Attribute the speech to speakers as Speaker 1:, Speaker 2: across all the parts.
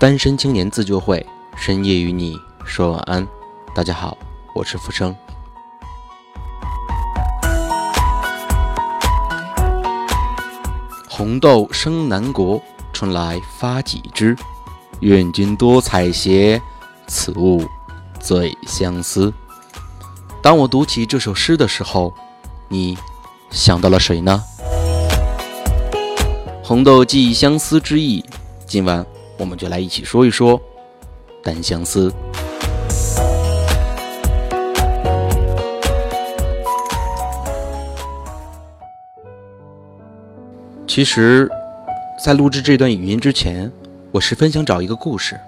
Speaker 1: 单身青年自救会，深夜与你说晚安。大家好，我是浮生。红豆生南国，春来发几枝。愿君多采撷，此物最相思。当我读起这首诗的时候，你想到了谁呢？红豆寄相思之意，今晚我们就来一起说一说《单相思》。其实，在录制这段语音之前，我十分想找一个故事，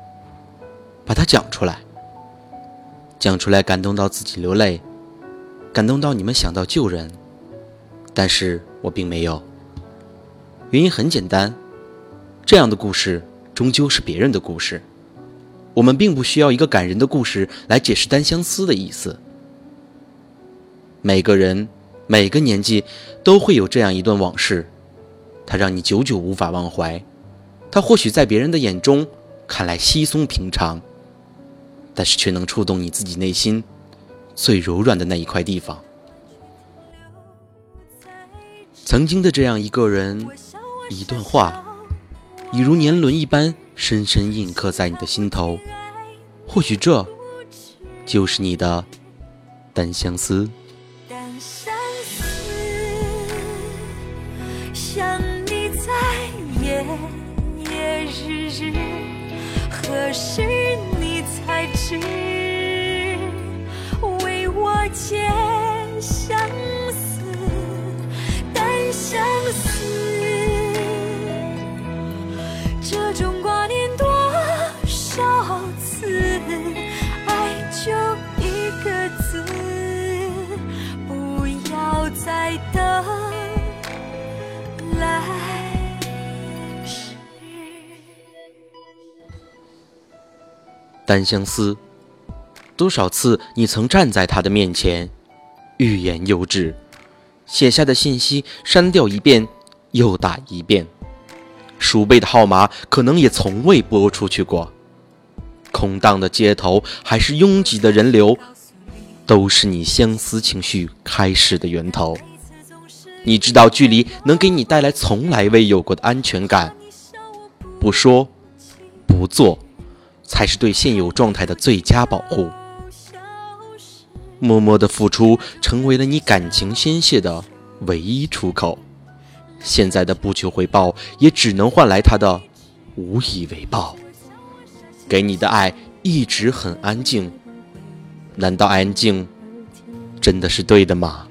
Speaker 1: 把它讲出来，讲出来感动到自己流泪，感动到你们想到救人，但是我并没有。原因很简单，这样的故事终究是别人的故事，我们并不需要一个感人的故事来解释单相思的意思。每个人，每个年纪都会有这样一段往事。它让你久久无法忘怀，它或许在别人的眼中看来稀松平常，但是却能触动你自己内心最柔软的那一块地方。曾经的这样一个人，一段话，已如年轮一般深深印刻在你的心头。或许这就是你的单相思。
Speaker 2: 单相思，想你在夜夜日日何时你才知，为我结
Speaker 1: 单相思，多少次你曾站在他的面前，欲言又止，写下的信息删掉一遍又打一遍，数倍的号码可能也从未拨出去过。空荡的街头还是拥挤的人流，都是你相思情绪开始的源头。你知道距离能给你带来从来未有过的安全感，不说，不做。才是对现有状态的最佳保护。默默的付出成为了你感情宣泄的唯一出口。现在的不求回报，也只能换来他的无以为报。给你的爱一直很安静，难道安静真的是对的吗？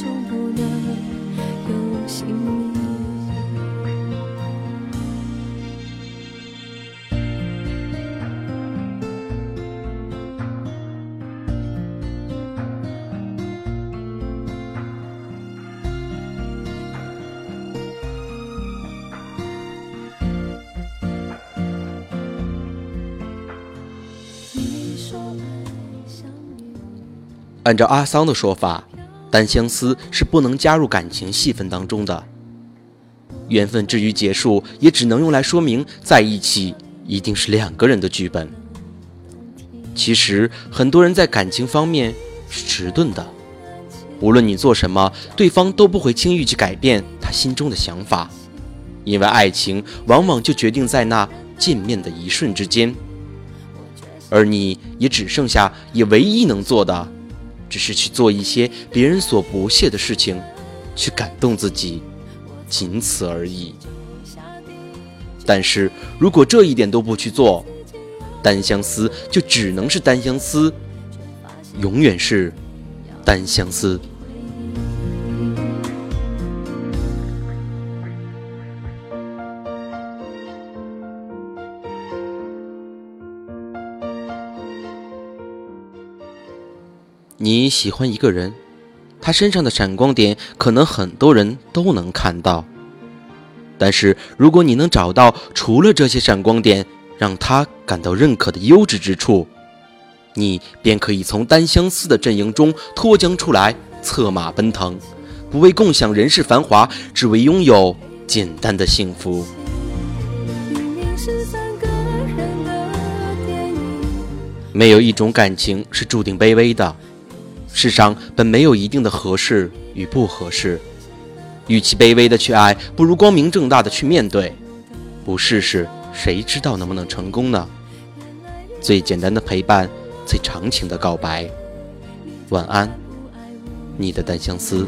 Speaker 1: 总不能有姓名。按照阿桑的说法，单相思是不能加入感情戏份当中的。缘分至于结束，也只能用来说明在一起一定是两个人的剧本。其实很多人在感情方面是迟钝的，无论你做什么，对方都不会轻易去改变他心中的想法，因为爱情往往就决定在那见面的一瞬之间，而你也只剩下也唯一能做的。只是去做一些别人所不屑的事情，去感动自己，仅此而已。但是如果这一点都不去做，单相思就只能是单相思，永远是单相思。你喜欢一个人，他身上的闪光点可能很多人都能看到。但是如果你能找到除了这些闪光点，让他感到认可的优质之处，你便可以从单相思的阵营中脱缰出来，策马奔腾，不为共享人世繁华，只为拥有简单的幸福。没有一种感情是注定卑微的，世上本没有一定的合适与不合适。与其卑微的去爱，不如光明正大的去面对。不试试，谁知道能不能成功呢？最简单的陪伴，最长情的告白。晚安，你的单相思。